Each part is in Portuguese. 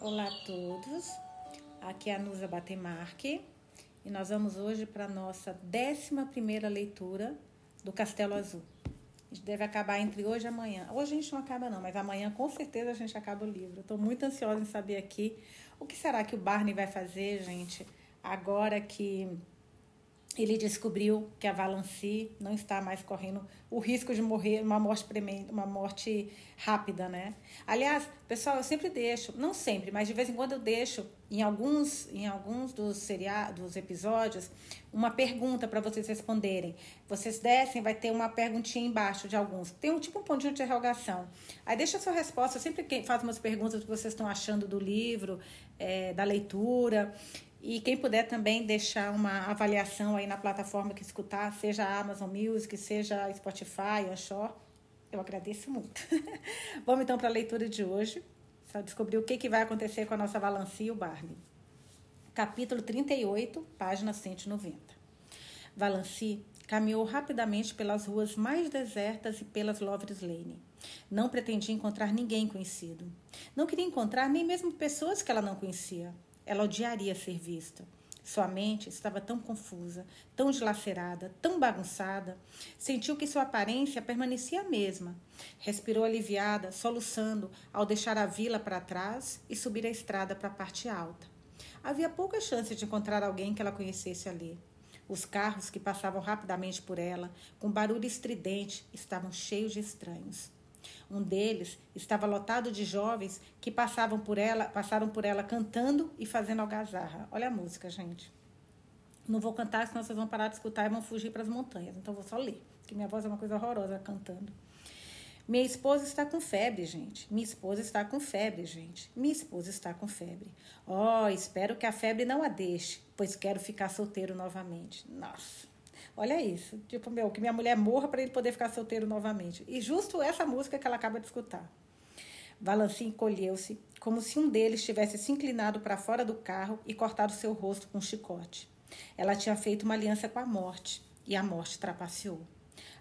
Olá a todos, aqui é a Nusa Batemarque e nós vamos hoje para a nossa 11 leitura do Castelo Azul. A gente deve acabar entre hoje e amanhã. Hoje a gente não acaba não, mas amanhã com certeza a gente acaba o livro. Estou muito ansiosa em saber aqui o que será que o Barney vai fazer, gente, agora que ele descobriu que a Valancy não está mais correndo o risco de morrer uma morte premente, uma morte rápida, né? Aliás, pessoal, eu sempre deixo, não sempre, mas de vez em quando eu deixo em alguns em alguns dos seriados, dos episódios, uma pergunta para vocês responderem. Vocês descem, vai ter uma perguntinha embaixo de alguns. Tem um tipo um pontinho de interrogação. Aí deixa a sua resposta. Eu sempre faço umas perguntas que vocês estão achando do livro, é, da leitura. E quem puder também deixar uma avaliação aí na plataforma que escutar, seja Amazon Music, seja Spotify, a Shaw, eu agradeço muito. Vamos então para a leitura de hoje, para descobrir o que, que vai acontecer com a nossa Valanci e o Barney. Capítulo 38, página 190. Valanci caminhou rapidamente pelas ruas mais desertas e pelas Lovers Lane. Não pretendia encontrar ninguém conhecido. Não queria encontrar nem mesmo pessoas que ela não conhecia. Ela odiaria ser vista. Sua mente estava tão confusa, tão dilacerada, tão bagunçada. Sentiu que sua aparência permanecia a mesma. Respirou aliviada, soluçando, ao deixar a vila para trás e subir a estrada para a parte alta. Havia pouca chance de encontrar alguém que ela conhecesse ali. Os carros que passavam rapidamente por ela, com barulho estridente, estavam cheios de estranhos. Um deles estava lotado de jovens que passavam por ela, passaram por ela cantando e fazendo algazarra. Olha a música, gente. Não vou cantar, senão vocês vão parar de escutar e vão fugir para as montanhas. Então vou só ler, porque minha voz é uma coisa horrorosa cantando. Minha esposa está com febre, gente. Minha esposa está com febre, gente. Minha esposa está com febre. Oh, espero que a febre não a deixe, pois quero ficar solteiro novamente. Nossa. Olha isso. Tipo, meu, que minha mulher morra para ele poder ficar solteiro novamente. E justo essa música que ela acaba de escutar. Valanci encolheu-se, como se um deles tivesse se inclinado para fora do carro e cortado seu rosto com um chicote. Ela tinha feito uma aliança com a morte, e a morte trapaceou.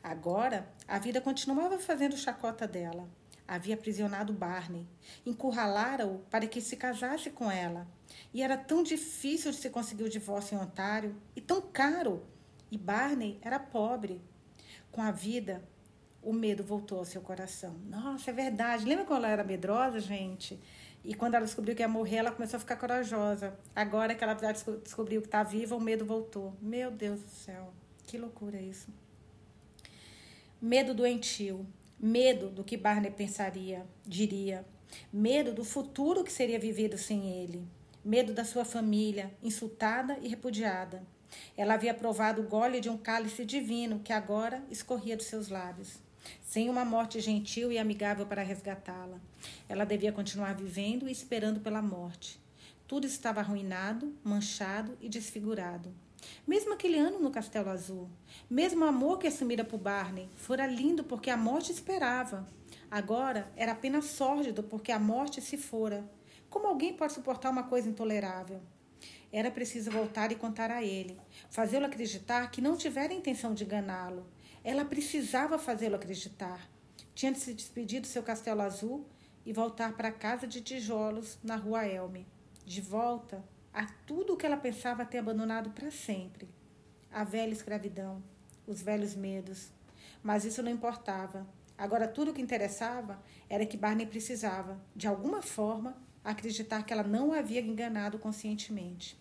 Agora, a vida continuava fazendo chacota dela. Havia aprisionado Barney, encurralara-o para que se casasse com ela. E era tão difícil de se conseguir o divórcio em Ontário, e tão caro e Barney era pobre. Com a vida, o medo voltou ao seu coração. Nossa, é verdade. Lembra quando ela era medrosa, gente? E quando ela descobriu que ia morrer, ela começou a ficar corajosa. Agora que ela descobriu que está viva, o medo voltou. Meu Deus do céu, que loucura isso. Medo doentio, medo do que Barney pensaria, diria, medo do futuro que seria vivido sem ele, medo da sua família, insultada e repudiada. Ela havia provado o gole de um cálice divino que agora escorria dos seus lábios, sem uma morte gentil e amigável para resgatá-la. Ela devia continuar vivendo e esperando pela morte. Tudo estava arruinado, manchado e desfigurado. Mesmo aquele ano no Castelo Azul, mesmo o amor que assumira por Barney, fora lindo porque a morte esperava. Agora era apenas sórdido porque a morte se fora. Como alguém pode suportar uma coisa intolerável? Era preciso voltar e contar a ele, fazê-lo acreditar que não tivera intenção de enganá-lo. Ela precisava fazê-lo acreditar. Tinha de se despedir do seu castelo azul e voltar para a casa de tijolos na rua Elme. De volta a tudo o que ela pensava ter abandonado para sempre. A velha escravidão, os velhos medos. Mas isso não importava. Agora tudo o que interessava era que Barney precisava, de alguma forma, acreditar que ela não havia enganado conscientemente.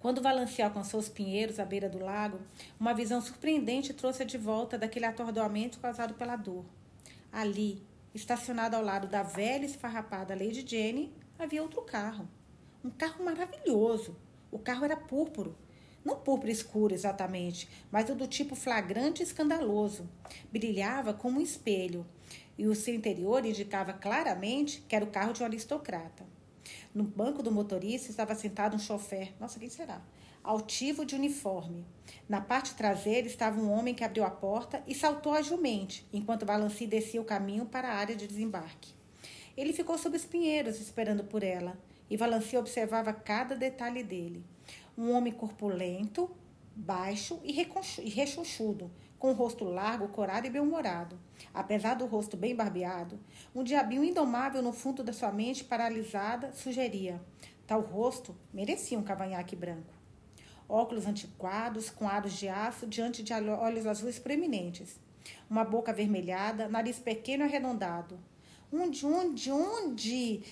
Quando Valanci alcançou os pinheiros à beira do lago, uma visão surpreendente trouxe-a de volta daquele atordoamento causado pela dor. Ali, estacionado ao lado da velha e esfarrapada Lady Jane, havia outro carro. Um carro maravilhoso. O carro era púrpuro. Não púrpura escuro exatamente, mas do tipo flagrante e escandaloso. Brilhava como um espelho e o seu interior indicava claramente que era o carro de um aristocrata. No banco do motorista estava sentado um chofer, nossa, quem será? Altivo de uniforme. Na parte traseira estava um homem que abriu a porta e saltou agivelmente, enquanto Balanci descia o caminho para a área de desembarque. Ele ficou sob os pinheiros esperando por ela, e Valanci observava cada detalhe dele. Um homem corpulento, baixo e rechonchudo, com o rosto largo, corado e bem-humorado. Apesar do rosto bem barbeado, um diabinho indomável no fundo da sua mente paralisada sugeria: tal rosto merecia um cavanhaque branco. Óculos antiquados, com aros de aço, diante de olhos azuis proeminentes. Uma boca avermelhada, nariz pequeno e arredondado. Onde, onde, onde?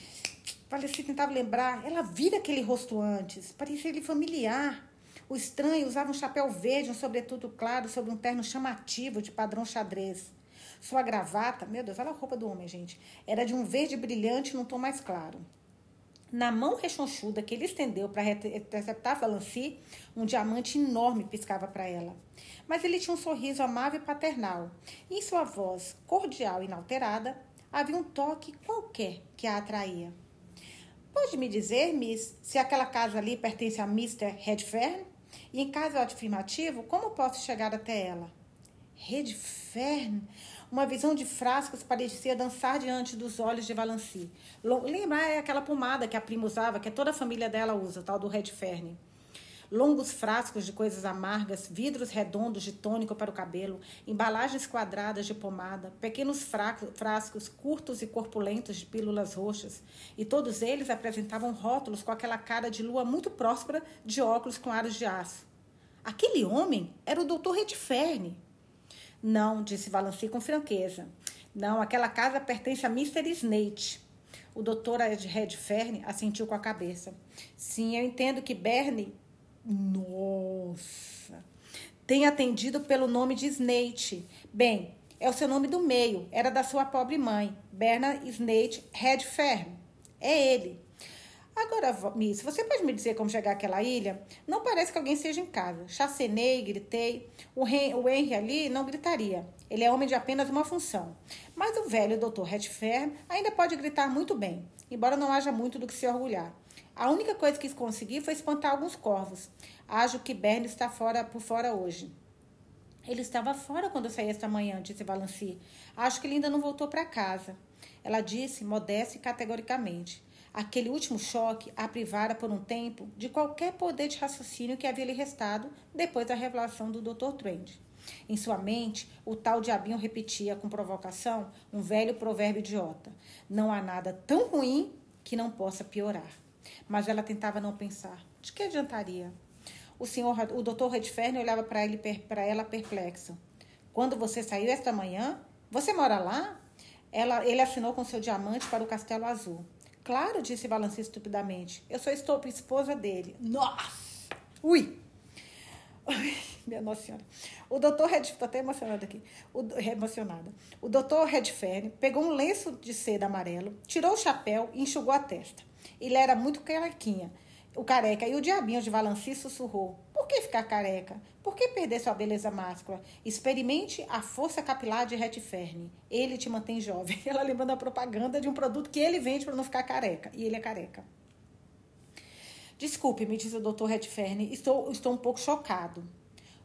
Parecia tentava lembrar. Ela vira aquele rosto antes. Parecia ele familiar. O estranho usava um chapéu verde, um sobretudo claro, sobre um terno chamativo de padrão xadrez. Sua gravata, meu Deus, olha a roupa do homem, gente, era de um verde brilhante num tom mais claro. Na mão rechonchuda que ele estendeu para interceptar Valancy, um diamante enorme piscava para ela. Mas ele tinha um sorriso amável e paternal. E em sua voz, cordial e inalterada, havia um toque qualquer que a atraía. Pode me dizer, Miss, se aquela casa ali pertence a Mr. Redfern? E em caso afirmativo, como posso chegar até ela? Redfern? Uma visão de frascos parecia dançar diante dos olhos de Valancy. Lembra é aquela pomada que a prima usava, que toda a família dela usa, tal do Redfern. Longos frascos de coisas amargas, vidros redondos de tônico para o cabelo, embalagens quadradas de pomada, pequenos frascos curtos e corpulentos de pílulas roxas, e todos eles apresentavam rótulos com aquela cara de lua muito próspera de óculos com aros de aço. Aquele homem era o Dr. Redfern. Não, disse Valancy com franqueza. Não, aquela casa pertence a Mr. Snate. O doutor Redfern assentiu com a cabeça. Sim, eu entendo que Bernie. Nossa! Tem atendido pelo nome de Snate. Bem, é o seu nome do meio. Era da sua pobre mãe, Bernard Snate Redfern. É ele. Agora, Miss, você pode me dizer como chegar àquela ilha? Não parece que alguém esteja em casa. Chacenei, gritei. O, Henry, o Henry ali não gritaria. Ele é homem de apenas uma função. Mas o velho Dr. Redfern ainda pode gritar muito bem, embora não haja muito do que se orgulhar. A única coisa que consegui foi espantar alguns corvos. Acho que Bernie está fora por fora hoje. Ele estava fora quando eu saí esta manhã, disse Valancy. Acho que ele ainda não voltou para casa. Ela disse, modesta e categoricamente. Aquele último choque a privara por um tempo de qualquer poder de raciocínio que havia lhe restado depois da revelação do Dr. Trent. Em sua mente, o tal diabinho repetia com provocação um velho provérbio idiota: Não há nada tão ruim que não possa piorar. Mas ela tentava não pensar. De que adiantaria? O senhor, o doutor Redfern olhava para ele para ela perplexo. Quando você saiu esta manhã, você mora lá? Ela, ele assinou com seu diamante para o Castelo Azul. Claro, disse Valanci estupidamente. Eu sou esposa dele. Nossa! Ui! Minha Nossa Senhora. O doutor Redfern, estou até emocionada aqui, o, emocionada. O doutor Redfern pegou um lenço de seda amarelo, tirou o chapéu e enxugou a testa. Ele era muito carequinha, o careca, e o diabinho de Valanci sussurrou. Por que ficar careca? Por que perder sua beleza máscula? Experimente a força capilar de Redfern. Ele te mantém jovem. Ela lembrando a propaganda de um produto que ele vende para não ficar careca. E ele é careca. Desculpe, me diz o Dr. Redfern, estou, estou um pouco chocado.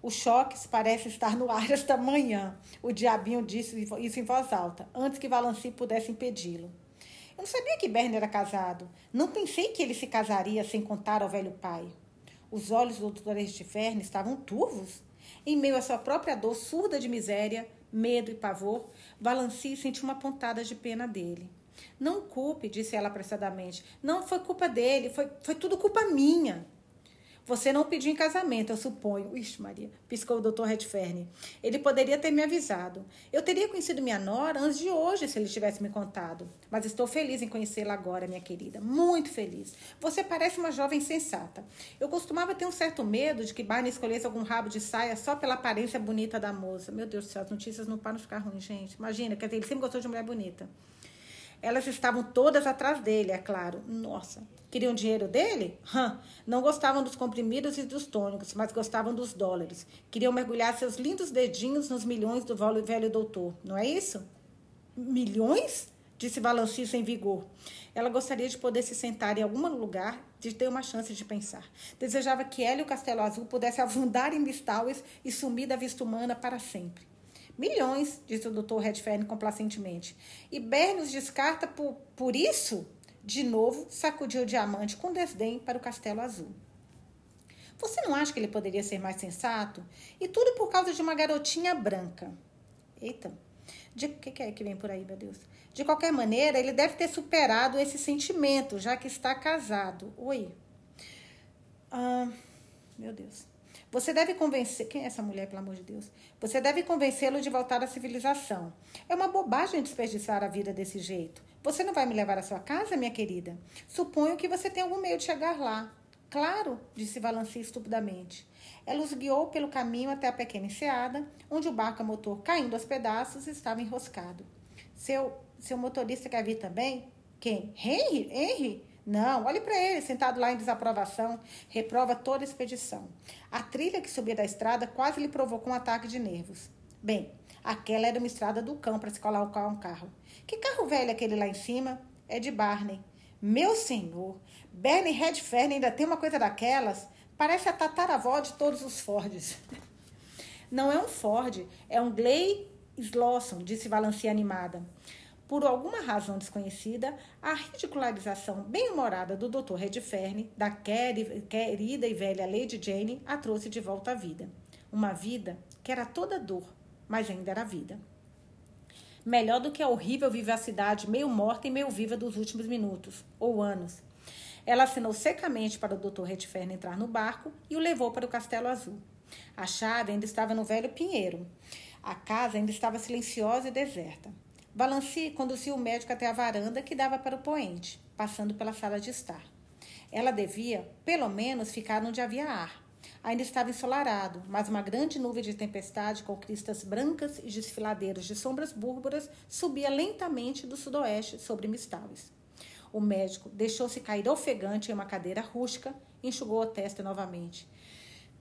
O choque parece estar no ar esta manhã. O diabinho disse isso em voz alta, antes que Valanci pudesse impedi-lo. Eu não sabia que Bernie era casado. Não pensei que ele se casaria sem contar ao velho pai. Os olhos do doutor Estiverne estavam turvos. Em meio à sua própria dor surda de miséria, medo e pavor, Valanci sentiu uma pontada de pena dele. Não culpe, disse ela apressadamente. Não foi culpa dele, foi, foi tudo culpa minha. Você não pediu em casamento, eu suponho. Ixi, Maria, piscou o doutor Redfern. Ele poderia ter me avisado. Eu teria conhecido minha nora antes de hoje, se ele tivesse me contado. Mas estou feliz em conhecê-la agora, minha querida. Muito feliz. Você parece uma jovem sensata. Eu costumava ter um certo medo de que Barney escolhesse algum rabo de saia só pela aparência bonita da moça. Meu Deus do céu, as notícias não param de ficar ruins, gente. Imagina, quer dizer, ele sempre gostou de mulher bonita. Elas estavam todas atrás dele, é claro. Nossa. Queriam dinheiro dele? Hum. Não gostavam dos comprimidos e dos tônicos, mas gostavam dos dólares. Queriam mergulhar seus lindos dedinhos nos milhões do velho doutor. Não é isso? Milhões? Disse Valanci sem vigor. Ela gostaria de poder se sentar em algum lugar, de ter uma chance de pensar. Desejava que ela e o Castelo Azul pudessem afundar em Mistaues e sumir da vista humana para sempre. Milhões, disse o doutor Redfern complacentemente. E Bernius descarta por, por isso? De novo, sacudiu o diamante com desdém para o castelo azul. Você não acha que ele poderia ser mais sensato? E tudo por causa de uma garotinha branca. Eita, de que, que é que vem por aí, meu Deus? De qualquer maneira, ele deve ter superado esse sentimento, já que está casado. Oi. Ah, meu Deus. Você deve convencer. Quem é essa mulher, pelo amor de Deus? Você deve convencê-lo de voltar à civilização. É uma bobagem desperdiçar a vida desse jeito. Você não vai me levar à sua casa, minha querida? Suponho que você tem algum meio de chegar lá. Claro, disse Valanci estupidamente. Ela os guiou pelo caminho até a pequena enseada, onde o barco a motor, caindo aos pedaços, estava enroscado. Seu, seu motorista quer vir também? Quem? Henry? Henry? Não, olhe para ele, sentado lá em desaprovação, reprova toda a expedição. A trilha que subia da estrada quase lhe provocou um ataque de nervos. Bem, aquela era uma estrada do cão para se colocar um carro. Que carro velho é aquele lá em cima? É de Barney. Meu senhor, Bernie Redfern ainda tem uma coisa daquelas? Parece a tataravó de todos os Fords. Não é um Ford, é um Gley Slawson, disse Valanci animada. Por alguma razão desconhecida, a ridicularização bem-humorada do Dr. Redfern, da querida e velha Lady Jane, a trouxe de volta à vida. Uma vida que era toda dor, mas ainda era vida. Melhor do que a horrível vivacidade meio morta e meio viva dos últimos minutos, ou anos, ela assinou secamente para o Dr. Redfern entrar no barco e o levou para o Castelo Azul. A chave ainda estava no velho pinheiro. A casa ainda estava silenciosa e deserta. Valanci conduziu o médico até a varanda que dava para o poente, passando pela sala de estar. Ela devia, pelo menos, ficar onde havia ar. Ainda estava ensolarado, mas uma grande nuvem de tempestade com cristas brancas e desfiladeiros de sombras búrburas subia lentamente do sudoeste sobre Mistaues. O médico deixou-se cair ofegante em uma cadeira rústica e enxugou a testa novamente.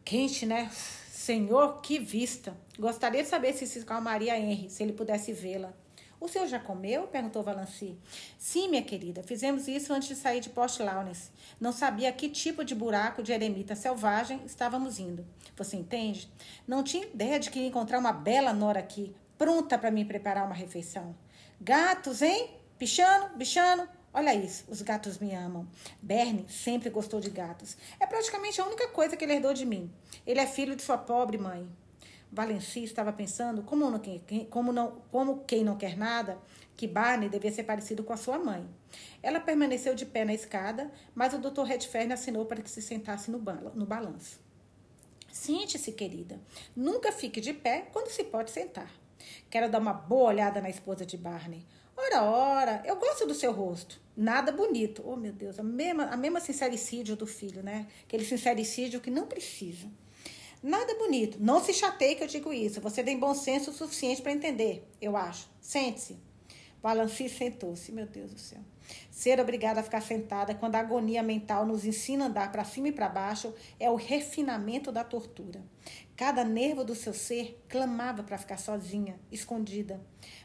Quente, né? Senhor, que vista! Gostaria de saber se se calmaria Henry, se ele pudesse vê-la. O senhor já comeu? perguntou Valanci. Sim, minha querida. Fizemos isso antes de sair de Port Lawrence. Não sabia que tipo de buraco de eremita selvagem estávamos indo. Você entende? Não tinha ideia de que ia encontrar uma bela nora aqui, pronta para me preparar uma refeição. Gatos, hein? Pichano, bichano, Olha isso, os gatos me amam. Bernie sempre gostou de gatos. É praticamente a única coisa que ele herdou de mim. Ele é filho de sua pobre mãe. Valenci estava pensando, como, não, como, não, como quem não quer nada, que Barney devia ser parecido com a sua mãe. Ela permaneceu de pé na escada, mas o Dr. Redfern assinou para que se sentasse no, no balanço. Sente-se, querida. Nunca fique de pé quando se pode sentar. Quero dar uma boa olhada na esposa de Barney. Ora, ora, eu gosto do seu rosto. Nada bonito. Oh, meu Deus, a mesma, a mesma sincericídio do filho, né? Aquele sincericídio que não precisa. Nada bonito. Não se chateie que eu digo isso. Você tem bom senso o suficiente para entender, eu acho. Sente-se. Balanci sentou-se. Meu Deus do céu. Ser obrigada a ficar sentada quando a agonia mental nos ensina a andar para cima e para baixo é o refinamento da tortura. Cada nervo do seu ser clamava para ficar sozinha, escondida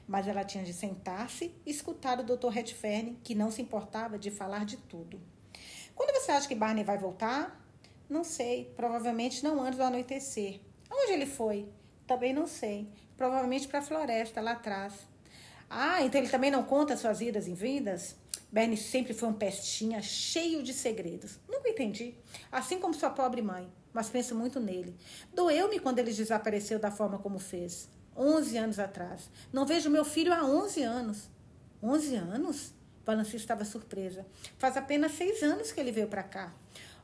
mas ela tinha de sentar-se e escutar o Dr. Redfern, que não se importava de falar de tudo. Quando você acha que Barney vai voltar? Não sei. Provavelmente não antes do anoitecer. Aonde ele foi? Também não sei. Provavelmente para a floresta, lá atrás. Ah, então ele também não conta suas idas e vindas? Bernie sempre foi um pestinha, cheio de segredos. Nunca entendi. Assim como sua pobre mãe. Mas penso muito nele. Doeu-me quando ele desapareceu da forma como fez. 11 anos atrás. Não vejo meu filho há 11 anos. 11 anos? Valanci estava surpresa. Faz apenas seis anos que ele veio para cá.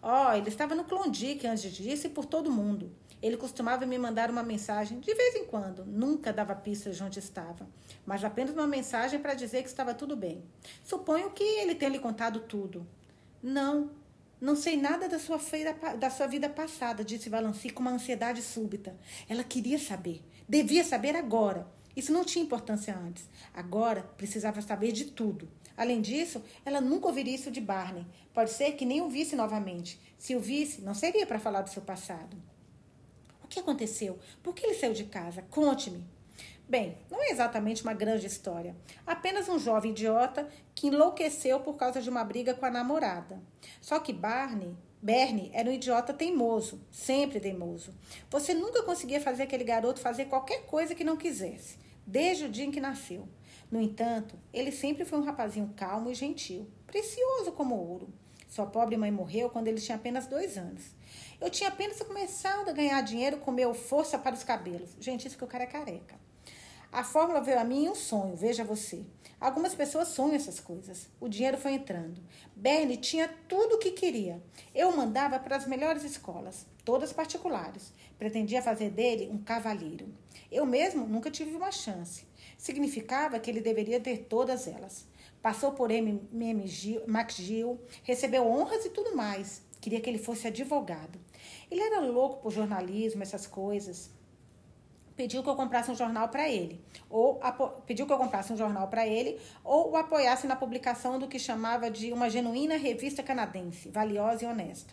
Ó, oh, ele estava no Klondike antes disso e por todo mundo. Ele costumava me mandar uma mensagem de vez em quando. Nunca dava pistas de onde estava, mas apenas uma mensagem para dizer que estava tudo bem. Suponho que ele tenha lhe contado tudo. Não, não sei nada da sua, feira, da sua vida passada, disse Valanci com uma ansiedade súbita. Ela queria saber. Devia saber agora. Isso não tinha importância antes. Agora precisava saber de tudo. Além disso, ela nunca ouviria isso de Barney. Pode ser que nem o visse novamente. Se o visse, não seria para falar do seu passado. O que aconteceu? Por que ele saiu de casa? Conte-me. Bem, não é exatamente uma grande história. Apenas um jovem idiota que enlouqueceu por causa de uma briga com a namorada. Só que Barney Bernie era um idiota teimoso, sempre teimoso. Você nunca conseguia fazer aquele garoto fazer qualquer coisa que não quisesse, desde o dia em que nasceu. No entanto, ele sempre foi um rapazinho calmo e gentil, precioso como ouro. Sua pobre mãe morreu quando ele tinha apenas dois anos. Eu tinha apenas começado a ganhar dinheiro com meu força para os cabelos. Gente, isso que o cara é careca. A fórmula veio a mim em um sonho, veja você. Algumas pessoas sonham essas coisas. O dinheiro foi entrando. Bernie tinha tudo o que queria. Eu mandava para as melhores escolas, todas particulares. Pretendia fazer dele um cavalheiro. Eu mesmo nunca tive uma chance. Significava que ele deveria ter todas elas. Passou por M. McGill, recebeu honras e tudo mais. Queria que ele fosse advogado. Ele era louco por jornalismo, essas coisas pediu que eu comprasse um jornal para ele, ou pediu que eu comprasse um jornal para ele, ou o apoiasse na publicação do que chamava de uma genuína revista canadense, valiosa e honesta.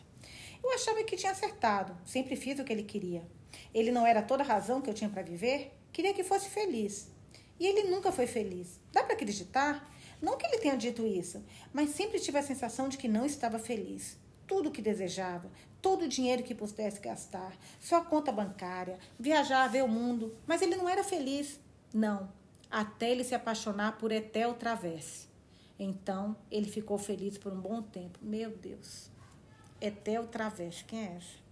Eu achava que tinha acertado, sempre fiz o que ele queria. Ele não era toda a razão que eu tinha para viver, queria que fosse feliz. E ele nunca foi feliz. Dá para acreditar? Não que ele tenha dito isso, mas sempre tive a sensação de que não estava feliz tudo o que desejava, todo o dinheiro que pudesse gastar, sua conta bancária, viajar, ver o mundo, mas ele não era feliz. Não, até ele se apaixonar por Etel Travesse. Então, ele ficou feliz por um bom tempo. Meu Deus. Etel Travesse, quem é essa?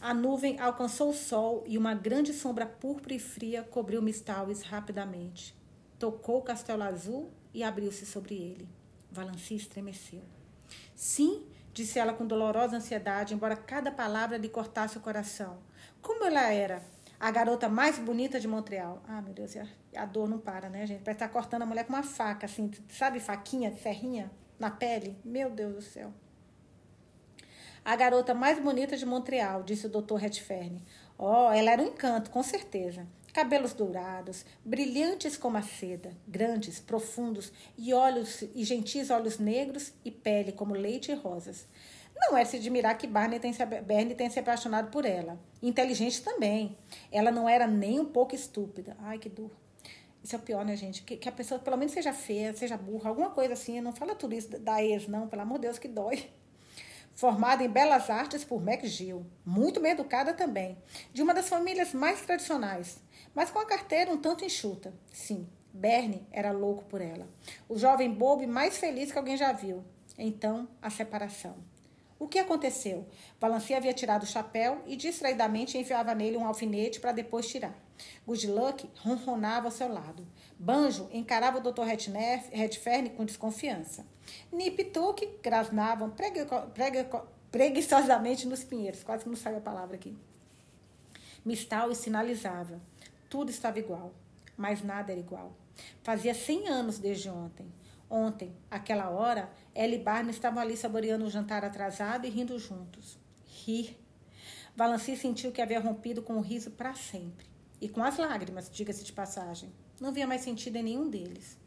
A nuvem alcançou o sol e uma grande sombra púrpura e fria cobriu Mistaues rapidamente. Tocou o castelo azul e abriu-se sobre ele. Valanci estremeceu. Sim, disse ela com dolorosa ansiedade, embora cada palavra lhe cortasse o coração. Como ela era? A garota mais bonita de Montreal. Ah, meu Deus, a dor não para, né, gente? Parece estar tá cortando a mulher com uma faca, assim, sabe, faquinha, serrinha na pele. Meu Deus do céu. A garota mais bonita de Montreal, disse o doutor Redfern. Oh, ela era um encanto, com certeza cabelos dourados, brilhantes como a seda, grandes, profundos e olhos e gentis olhos negros e pele como leite e rosas. Não é se admirar que Barney tem se, tenha se apaixonado por ela. Inteligente também. Ela não era nem um pouco estúpida. Ai, que dor. Isso é o pior, né, gente? Que, que a pessoa pelo menos seja feia, seja burra, alguma coisa assim. Não fala tudo isso da ex, não. Pelo amor de Deus, que dói formada em belas artes por McGill, muito bem educada também, de uma das famílias mais tradicionais mas com a carteira um tanto enxuta. Sim, Bernie era louco por ela. O jovem bobo mais feliz que alguém já viu. Então, a separação. O que aconteceu? Valanci havia tirado o chapéu e distraidamente enfiava nele um alfinete para depois tirar. Good Luck ronronava ao seu lado. Banjo encarava o Dr. Redfern com desconfiança. Nip e Tuck grasnavam preguiçosamente nos pinheiros. Quase que não saiu a palavra aqui. Mistal sinalizava. Tudo estava igual, mas nada era igual. Fazia 100 anos desde ontem. Ontem, aquela hora, ela e Barney estavam ali saboreando um jantar atrasado e rindo juntos. Rir. Valanci sentiu que havia rompido com o riso para sempre. E com as lágrimas, diga-se de passagem. Não via mais sentido em nenhum deles.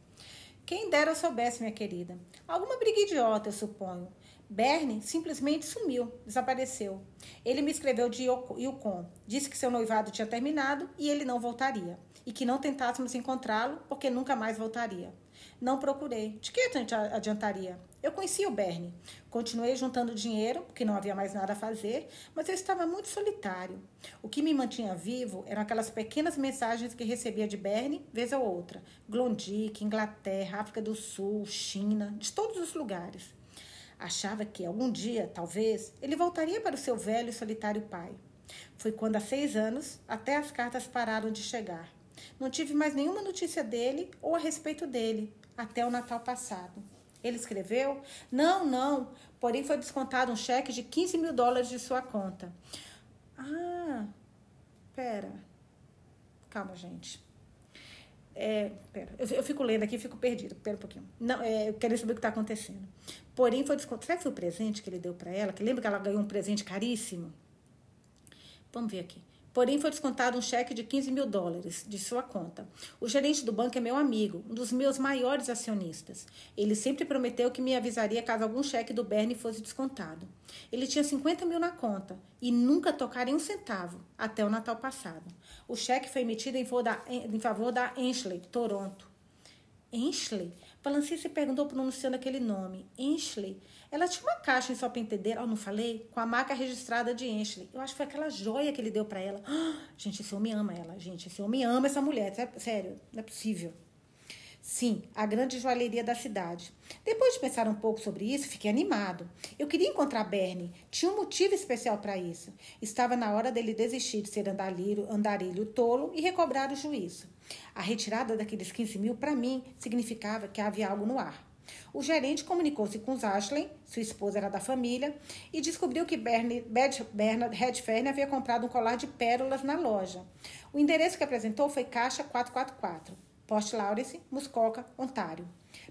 Quem dera soubesse, minha querida. Alguma briga idiota, eu suponho. Bernie simplesmente sumiu, desapareceu. Ele me escreveu de Yukon, disse que seu noivado tinha terminado e ele não voltaria, e que não tentássemos encontrá-lo porque nunca mais voltaria. Não procurei. De que adiantaria? Eu conhecia o Bernie. Continuei juntando dinheiro, porque não havia mais nada a fazer, mas eu estava muito solitário. O que me mantinha vivo eram aquelas pequenas mensagens que recebia de Bernie, vez ou outra. Glondic, Inglaterra, África do Sul, China, de todos os lugares. Achava que algum dia, talvez, ele voltaria para o seu velho e solitário pai. Foi quando, há seis anos, até as cartas pararam de chegar. Não tive mais nenhuma notícia dele ou a respeito dele, até o Natal passado. Ele escreveu? Não, não. Porém, foi descontado um cheque de 15 mil dólares de sua conta. Ah, pera. Calma, gente. É, pera, eu, eu, fico lendo aqui fico perdido. Pera um pouquinho. Não, é, eu quero saber o que está acontecendo. Porém, foi descontado. Será que foi o presente que ele deu para ela? Que lembra que ela ganhou um presente caríssimo? Vamos ver aqui. Porém, foi descontado um cheque de 15 mil dólares de sua conta. O gerente do banco é meu amigo, um dos meus maiores acionistas. Ele sempre prometeu que me avisaria caso algum cheque do Bernie fosse descontado. Ele tinha 50 mil na conta e nunca tocaria um centavo até o Natal passado. O cheque foi emitido em favor da, em favor da Toronto. Enschley? Valanci se perguntou pronunciando aquele nome. Enschley ela tinha uma caixa em sua pentedeira, oh, não falei? Com a marca registrada de Enschley. Eu acho que foi aquela joia que ele deu para ela. Gente, esse homem ama ela, gente. Esse homem ama essa mulher. Sério, não é possível. Sim, a grande joalheria da cidade. Depois de pensar um pouco sobre isso, fiquei animado. Eu queria encontrar Bernie. Tinha um motivo especial para isso. Estava na hora dele desistir de ser andarilho, andarilho tolo e recobrar o juízo. A retirada daqueles 15 mil, para mim, significava que havia algo no ar. O gerente comunicou-se com Ashley, sua esposa era da família, e descobriu que Bernard Redfern havia comprado um colar de pérolas na loja. O endereço que apresentou foi Caixa 444, Port Lawrence, Muskoka, Ontário.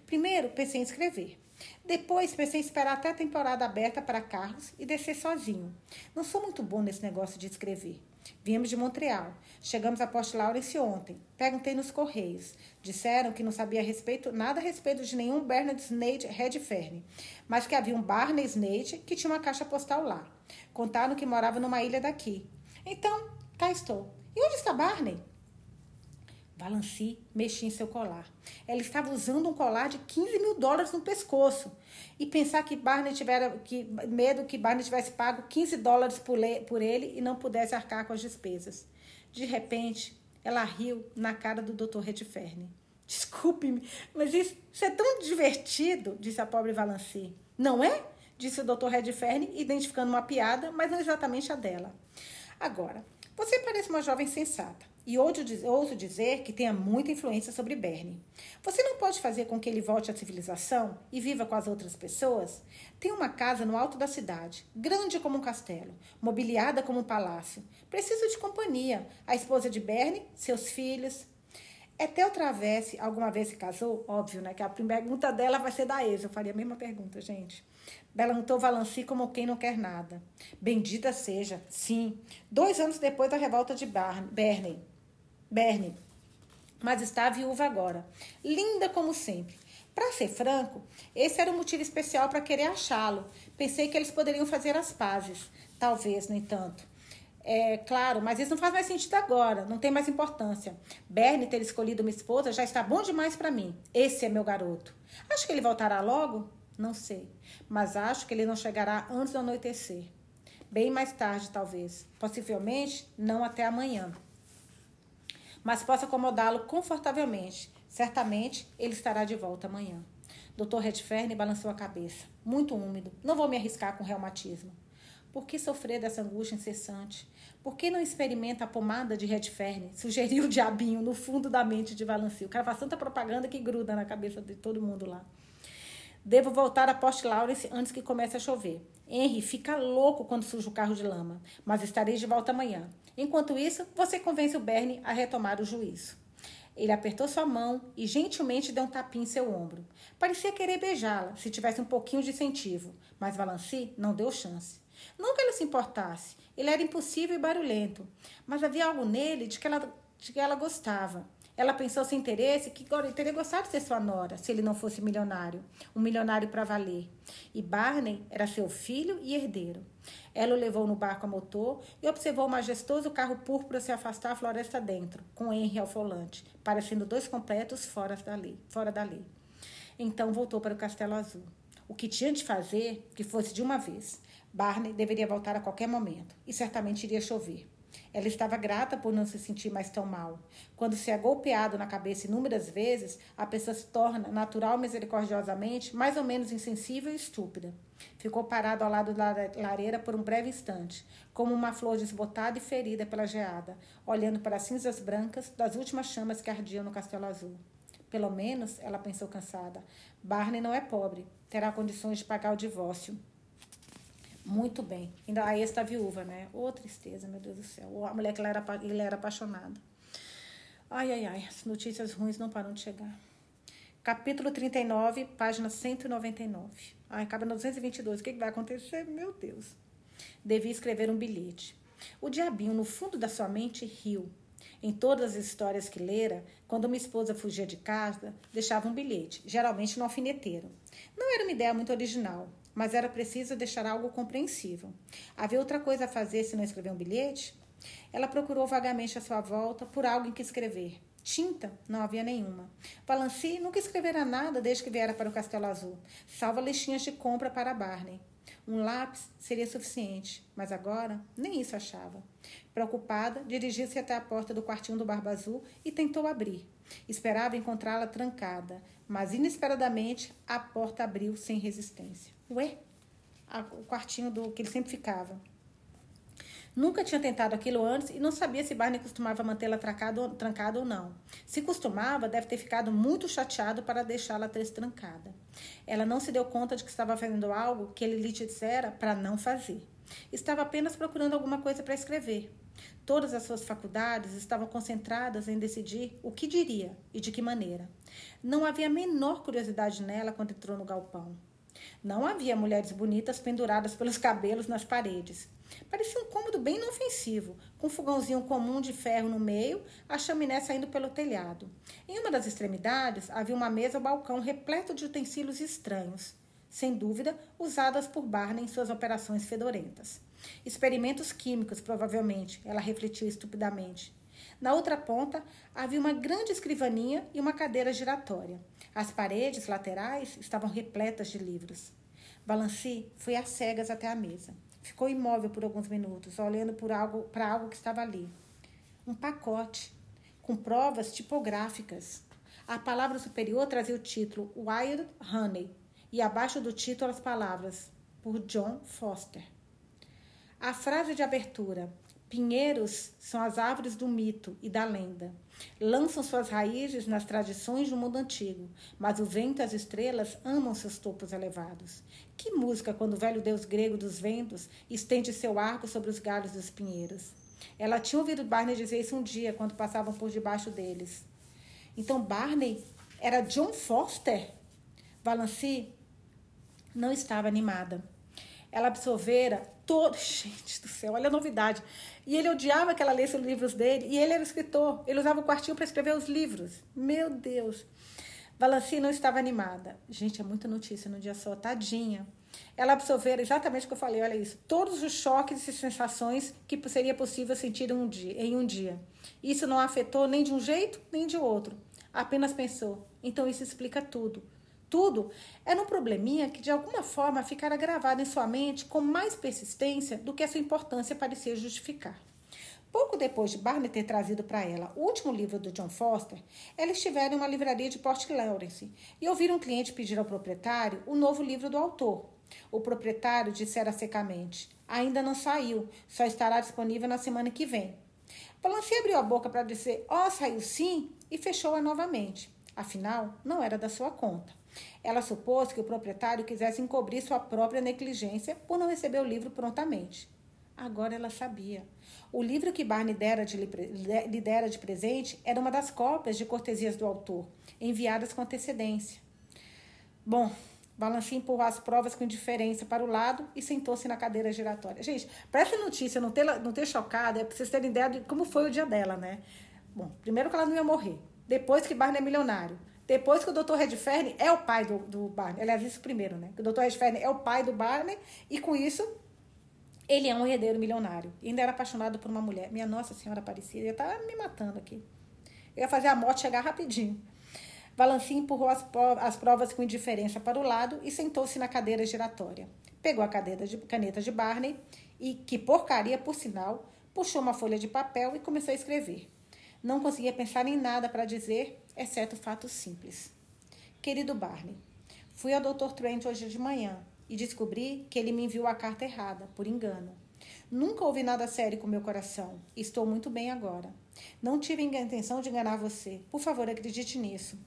Primeiro, pensei em escrever. Depois, pensei em esperar até a temporada aberta para carros e descer sozinho. Não sou muito bom nesse negócio de escrever. Viemos de Montreal. Chegamos a Port Lawrence ontem. Perguntei nos correios. Disseram que não sabia a respeito, nada a respeito de nenhum Bernard Snade Redfern, mas que havia um Barney Snade que tinha uma caixa postal lá. Contaram que morava numa ilha daqui. Então, cá estou. E onde está Barney? Valanci mexia em seu colar. Ela estava usando um colar de 15 mil dólares no pescoço. E pensar que Barney tivera que, medo que Barney tivesse pago 15 dólares por, le, por ele e não pudesse arcar com as despesas. De repente, ela riu na cara do Dr. Redfern. Desculpe-me, mas isso, isso, é tão divertido, disse a pobre Valanci. Não é? Disse o Dr. Redfern, identificando uma piada, mas não exatamente a dela. Agora, você parece uma jovem sensata e ouso dizer que tenha muita influência sobre Bernie. Você não pode fazer com que ele volte à civilização e viva com as outras pessoas? Tem uma casa no alto da cidade, grande como um castelo, mobiliada como um palácio. Precisa de companhia. A esposa de Bernie, seus filhos. Etel Travesse alguma vez se casou? Óbvio, né? Que a pergunta dela vai ser da ex. Eu faria a mesma pergunta, gente. Perguntou Valanci como quem não quer nada. Bendita seja, sim. Dois anos depois da revolta de Bernie. Bernie, mas está viúva agora. Linda como sempre. Para ser franco, esse era um motivo especial para querer achá-lo. Pensei que eles poderiam fazer as pazes. Talvez, no entanto. É claro, mas isso não faz mais sentido agora, não tem mais importância. Bernie ter escolhido uma esposa já está bom demais para mim. Esse é meu garoto. Acho que ele voltará logo? Não sei. Mas acho que ele não chegará antes do anoitecer. Bem mais tarde, talvez. Possivelmente não até amanhã mas posso acomodá-lo confortavelmente. Certamente ele estará de volta amanhã. Dr. Redfern balançou a cabeça. Muito úmido. Não vou me arriscar com reumatismo. Por que sofrer dessa angústia incessante? Por que não experimenta a pomada de Redfern? Sugeriu o diabinho no fundo da mente de Valanci. O cara faz tanta propaganda que gruda na cabeça de todo mundo lá. Devo voltar a Port Lawrence antes que comece a chover. Henry fica louco quando surge o carro de lama, mas estarei de volta amanhã. Enquanto isso, você convence o Bernie a retomar o juízo. Ele apertou sua mão e gentilmente deu um tapinha em seu ombro. Parecia querer beijá-la, se tivesse um pouquinho de incentivo, mas Valanci não deu chance. Que ela se importasse, ele era impossível e barulhento, mas havia algo nele de que ela, de que ela gostava. Ela pensou sem interesse que teria gostado de ser sua nora, se ele não fosse milionário, um milionário para valer. E Barney era seu filho e herdeiro. Ela o levou no barco a motor e observou o majestoso carro púrpura se afastar a floresta dentro, com Henry ao volante, parecendo dois completos fora da lei. Fora da lei. Então voltou para o Castelo Azul. O que tinha de fazer, que fosse de uma vez. Barney deveria voltar a qualquer momento, e certamente iria chover. Ela estava grata por não se sentir mais tão mal. Quando se é golpeado na cabeça inúmeras vezes, a pessoa se torna, natural misericordiosamente, mais ou menos insensível e estúpida. Ficou parado ao lado da lareira por um breve instante, como uma flor desbotada e ferida pela geada, olhando para as cinzas brancas das últimas chamas que ardiam no castelo azul. Pelo menos, ela pensou cansada, Barney não é pobre, terá condições de pagar o divórcio. Muito bem. Ainda aí está viúva, né? Ô, oh, tristeza, meu Deus do céu. A mulher que ele era, ele era apaixonado. Ai, ai, ai. As notícias ruins não param de chegar. Capítulo 39, página 199. Ai, acaba no 222. O que, que vai acontecer? Meu Deus. Devia escrever um bilhete. O diabinho, no fundo da sua mente, riu. Em todas as histórias que lera, quando uma esposa fugia de casa, deixava um bilhete, geralmente no alfineteiro. Não era uma ideia muito original, mas era preciso deixar algo compreensível. Havia outra coisa a fazer se não escrever um bilhete? Ela procurou vagamente à sua volta por algo em que escrever. Tinta? Não havia nenhuma. Valanci nunca escrevera nada desde que viera para o Castelo Azul, salvo listinhas de compra para Barney. Um lápis seria suficiente, mas agora nem isso achava. Preocupada, dirigiu-se até a porta do quartinho do Barba Azul e tentou abrir. Esperava encontrá-la trancada, mas inesperadamente a porta abriu sem resistência. Ué? o quartinho do que ele sempre ficava. Nunca tinha tentado aquilo antes e não sabia se Barney costumava mantê-la trancada ou não. Se costumava, deve ter ficado muito chateado para deixá-la trancada. Ela não se deu conta de que estava fazendo algo que ele lhe dissera para não fazer. Estava apenas procurando alguma coisa para escrever. Todas as suas faculdades estavam concentradas em decidir o que diria e de que maneira. Não havia a menor curiosidade nela quando entrou no galpão. Não havia mulheres bonitas penduradas pelos cabelos nas paredes. Parecia um cômodo bem inofensivo, com um fogãozinho comum de ferro no meio, a chaminé saindo pelo telhado. Em uma das extremidades havia uma mesa ou balcão repleto de utensílios estranhos, sem dúvida usadas por Barney em suas operações fedorentas. Experimentos químicos, provavelmente, ela refletiu estupidamente. Na outra ponta havia uma grande escrivaninha e uma cadeira giratória. As paredes laterais estavam repletas de livros. Balanci foi às cegas até a mesa. Ficou imóvel por alguns minutos, olhando para algo, algo que estava ali. Um pacote com provas tipográficas. A palavra superior trazia o título Wild Honey e abaixo do título as palavras por John Foster. A frase de abertura: Pinheiros são as árvores do mito e da lenda. Lançam suas raízes nas tradições do mundo antigo, mas o vento e as estrelas amam seus topos elevados. Que música quando o velho deus grego dos ventos estende seu arco sobre os galhos dos pinheiros. Ela tinha ouvido Barney dizer isso um dia, quando passavam por debaixo deles. Então Barney era John Foster? Valancy não estava animada. Ela absorvera todo. Gente do céu, olha a novidade. E ele odiava que ela lesse os livros dele. E ele era escritor. Ele usava o quartinho para escrever os livros. Meu Deus. Valanci não estava animada. Gente, é muita notícia no dia só. Tadinha. Ela absorvera exatamente o que eu falei. Olha isso. Todos os choques e sensações que seria possível sentir um dia, em um dia. Isso não afetou nem de um jeito, nem de outro. Apenas pensou. Então isso explica tudo tudo, era um probleminha que de alguma forma ficara gravado em sua mente com mais persistência do que a sua importância parecia justificar. Pouco depois de Barney ter trazido para ela o último livro do John Foster, ela estivera em uma livraria de Port Lawrence e ouviram um cliente pedir ao proprietário o novo livro do autor. O proprietário dissera secamente: Ainda não saiu, só estará disponível na semana que vem. Balancei abriu a boca para dizer: Ó, oh, saiu sim, e fechou-a novamente. Afinal, não era da sua conta. Ela supôs que o proprietário quisesse encobrir sua própria negligência por não receber o livro prontamente. Agora ela sabia. O livro que Barney dera de, lhe dera de presente era uma das cópias de cortesias do autor, enviadas com antecedência. Bom, Balanci empurrou as provas com indiferença para o lado e sentou-se na cadeira giratória. Gente, para essa notícia não ter, não ter chocado, é para vocês terem ideia de como foi o dia dela, né? Bom, primeiro que ela não ia morrer. Depois que Barney é milionário. Depois que o Dr. Redfern é o pai do, do Barney. Aliás, isso primeiro, né? Que o Dr. Redfern é o pai do Barney e com isso ele é um herdeiro milionário. E ainda era apaixonado por uma mulher. Minha Nossa Senhora Aparecida, eu tava me matando aqui. Eu ia fazer a morte chegar rapidinho. Valanci empurrou as, as provas com indiferença para o lado e sentou-se na cadeira giratória. Pegou a cadeira de, caneta de Barney e, que porcaria por sinal, puxou uma folha de papel e começou a escrever. Não conseguia pensar em nada para dizer, exceto fatos simples. Querido Barney, fui ao Dr. Trent hoje de manhã e descobri que ele me enviou a carta errada, por engano. Nunca ouvi nada sério com meu coração. Estou muito bem agora. Não tive a intenção de enganar você. Por favor, acredite nisso.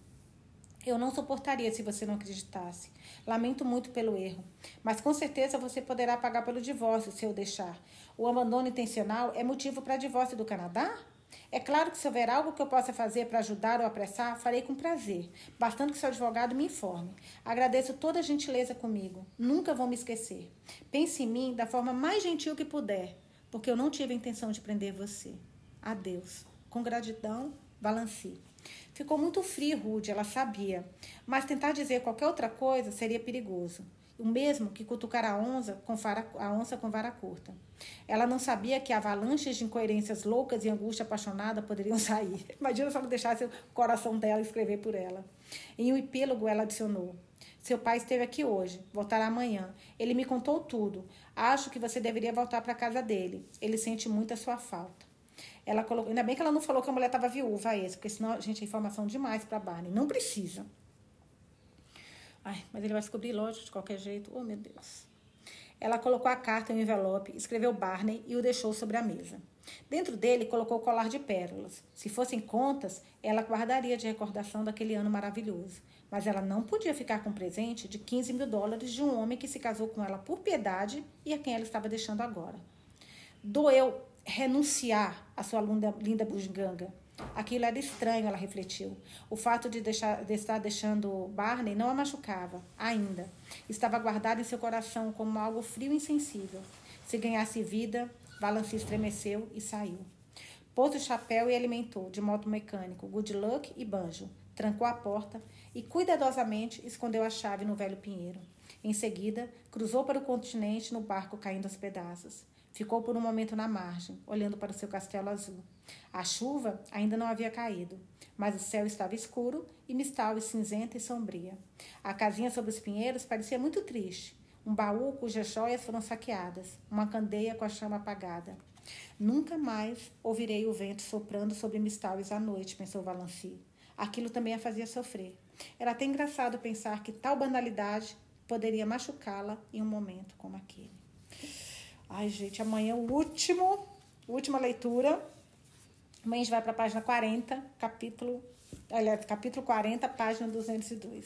Eu não suportaria se você não acreditasse. Lamento muito pelo erro, mas com certeza você poderá pagar pelo divórcio se eu deixar. O abandono intencional é motivo para divórcio do Canadá? É claro que se houver algo que eu possa fazer para ajudar ou apressar, farei com prazer, bastando que seu advogado me informe. Agradeço toda a gentileza comigo. Nunca vou me esquecer. Pense em mim da forma mais gentil que puder, porque eu não tive a intenção de prender você. Adeus. Com gratidão, Balanci. Ficou muito frio, Rude, ela sabia, mas tentar dizer qualquer outra coisa seria perigoso. O mesmo que cutucar a onça com vara, a onça com vara curta. Ela não sabia que avalanches de incoerências loucas e angústia apaixonada poderiam sair. Imagina se ela deixasse o coração dela escrever por ela. Em um epílogo, ela adicionou: Seu pai esteve aqui hoje, voltará amanhã. Ele me contou tudo. Acho que você deveria voltar para casa dele. Ele sente muito a sua falta. Ela colocou, ainda bem que ela não falou que a mulher estava viúva, esse, porque senão, gente, é informação demais para Barney. Não precisa. Ai, mas ele vai descobrir, lógico, de qualquer jeito. Oh, meu Deus. Ela colocou a carta em um envelope, escreveu Barney e o deixou sobre a mesa. Dentro dele colocou o colar de pérolas. Se fossem contas, ela guardaria de recordação daquele ano maravilhoso. Mas ela não podia ficar com um presente de 15 mil dólares de um homem que se casou com ela por piedade e a quem ela estava deixando agora. Doeu renunciar à sua linda, linda bugiganga. Aquilo era estranho, ela refletiu. O fato de, deixar, de estar deixando Barney não a machucava, ainda. Estava guardado em seu coração como algo frio e insensível. Se ganhasse vida, Valanci estremeceu e saiu. Pôs o chapéu e alimentou, de modo mecânico, Good Luck e Banjo. Trancou a porta e cuidadosamente escondeu a chave no velho pinheiro. Em seguida, cruzou para o continente no barco caindo aos pedaços. Ficou por um momento na margem, olhando para o seu castelo azul. A chuva ainda não havia caído, mas o céu estava escuro e mistal e cinzenta e sombria. A casinha sobre os pinheiros parecia muito triste. Um baú cujas joias foram saqueadas, uma candeia com a chama apagada. Nunca mais ouvirei o vento soprando sobre Mistalves à noite, pensou Valanci. Aquilo também a fazia sofrer. Era até engraçado pensar que tal banalidade poderia machucá-la em um momento como aquele. Ai, gente, amanhã o último, última leitura. Amanhã a gente vai para a página 40, capítulo, aliás, capítulo 40, página 202.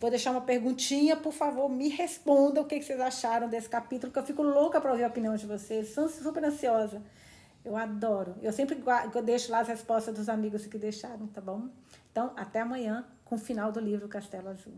Vou deixar uma perguntinha, por favor, me responda o que vocês acharam desse capítulo, que eu fico louca para ouvir a opinião de vocês. Sou super ansiosa. Eu adoro. Eu sempre eu deixo lá as respostas dos amigos que deixaram, tá bom? Então, até amanhã com o final do livro Castelo Azul.